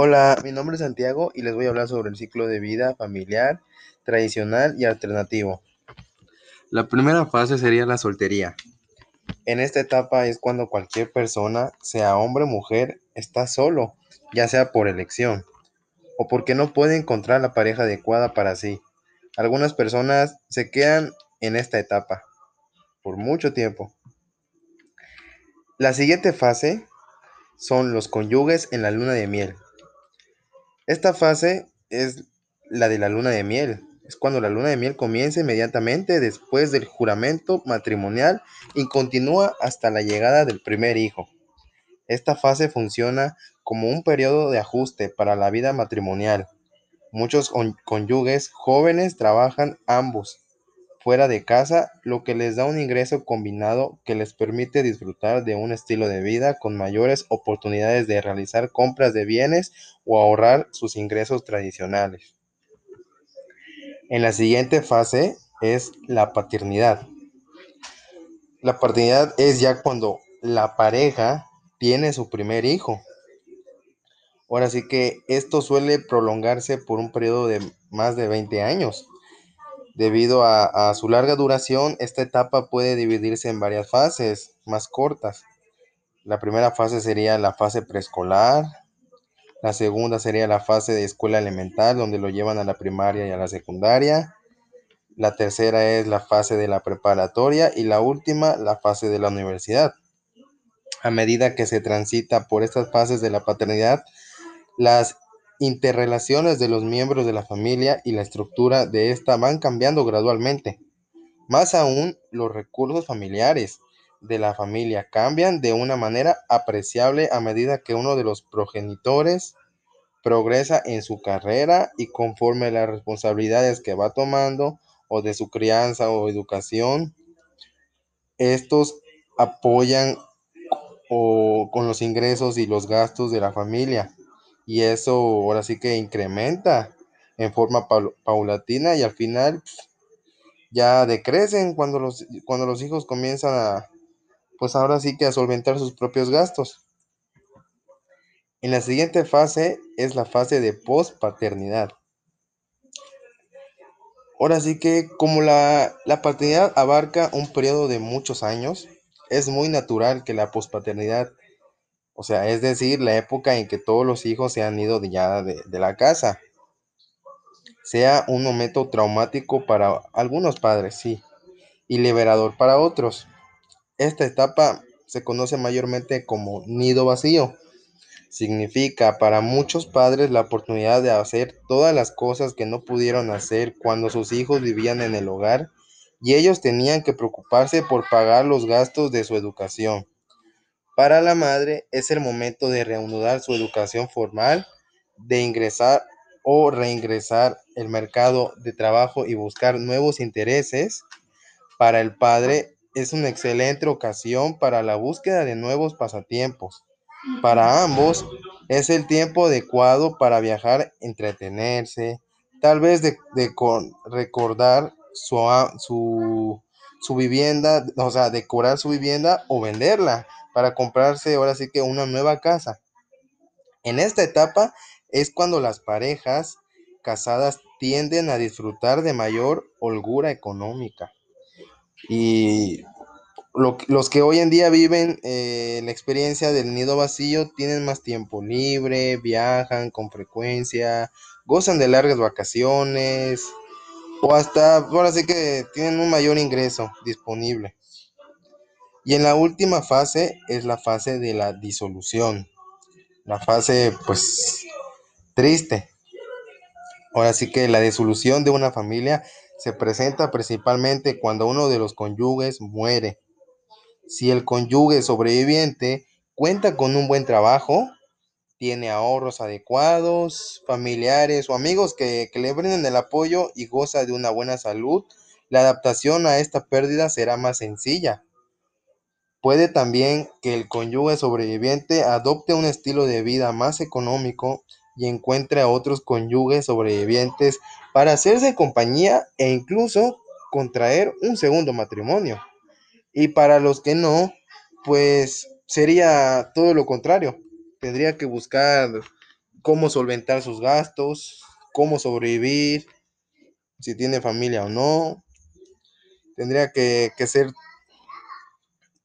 Hola, mi nombre es Santiago y les voy a hablar sobre el ciclo de vida familiar, tradicional y alternativo. La primera fase sería la soltería. En esta etapa es cuando cualquier persona, sea hombre o mujer, está solo, ya sea por elección o porque no puede encontrar la pareja adecuada para sí. Algunas personas se quedan en esta etapa por mucho tiempo. La siguiente fase son los cónyuges en la luna de miel. Esta fase es la de la luna de miel. Es cuando la luna de miel comienza inmediatamente después del juramento matrimonial y continúa hasta la llegada del primer hijo. Esta fase funciona como un periodo de ajuste para la vida matrimonial. Muchos cónyuges jóvenes trabajan ambos fuera de casa, lo que les da un ingreso combinado que les permite disfrutar de un estilo de vida con mayores oportunidades de realizar compras de bienes o ahorrar sus ingresos tradicionales. En la siguiente fase es la paternidad. La paternidad es ya cuando la pareja tiene su primer hijo. Ahora sí que esto suele prolongarse por un periodo de más de 20 años. Debido a, su larga duración, esta etapa puede dividirse en varias fases más cortas. La primera fase sería la fase preescolar, la segunda sería la fase de escuela elemental, donde lo llevan a la primaria y a la secundaria. La tercera es la fase de la preparatoria y la última, la fase de la universidad. A medida que se transita por estas fases de la paternidad, las interrelaciones de los miembros de la familia y la estructura de esta van cambiando gradualmente. Más aún, los recursos familiares de la familia cambian de una manera apreciable a medida que uno de los progenitores progresa en su carrera y conforme las responsabilidades que va tomando o de su crianza o educación, estos apoyan o con los ingresos y los gastos de la familia y eso ahora sí que incrementa en forma paulatina y al final pues, ya decrecen cuando los, cuando los hijos comienzan a, pues ahora sí que a solventar sus propios gastos. En la siguiente fase es la fase de post-paternidad. Ahora sí que como la, la paternidad abarca un periodo de muchos años, es muy natural que la pospaternidad o sea, es decir, la época en que todos los hijos se han ido ya de, de la casa. Sea un momento traumático para algunos padres, sí, y liberador para otros. Esta etapa se conoce mayormente como nido vacío. Significa para muchos padres la oportunidad de hacer todas las cosas que no pudieron hacer cuando sus hijos vivían en el hogar y ellos tenían que preocuparse por pagar los gastos de su educación. Para la madre es el momento de reanudar su educación formal, de ingresar o reingresar el mercado de trabajo y buscar nuevos intereses. Para el padre es una excelente ocasión para la búsqueda de nuevos pasatiempos. Para ambos es el tiempo adecuado para viajar, entretenerse, tal vez de, recordar su, su, su vivienda, o sea, decorar su vivienda o venderla para comprarse ahora sí que una nueva casa. En esta etapa es cuando las parejas casadas tienden a disfrutar de mayor holgura económica. Y los que hoy en día viven eh, la experiencia del nido vacío tienen más tiempo libre, viajan con frecuencia, gozan de largas vacaciones o hasta ahora sí que tienen un mayor ingreso disponible. Y en la última fase es la fase de la disolución. La fase, pues, triste. Ahora sí que la disolución de una familia se presenta principalmente cuando uno de los cónyuges muere. Si el cónyuge sobreviviente cuenta con un buen trabajo, tiene ahorros adecuados, familiares o amigos que, que le brinden el apoyo y goza de una buena salud, la adaptación a esta pérdida será más sencilla. Puede también que el cónyuge sobreviviente adopte un estilo de vida más económico y encuentre a otros cónyuges sobrevivientes para hacerse compañía e incluso contraer un segundo matrimonio. Y para los que no, pues sería todo lo contrario. Tendría que buscar cómo solventar sus gastos, cómo sobrevivir, si tiene familia o no. Tendría que, que hacer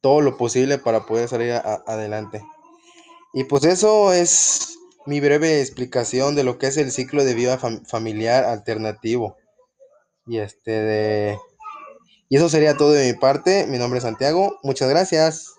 todo lo posible para poder salir adelante. Y pues eso es mi breve explicación de lo que es el ciclo de vida fam- familiar alternativo. Y este de... Y eso sería todo de mi parte. Mi nombre es Santiago. Muchas gracias.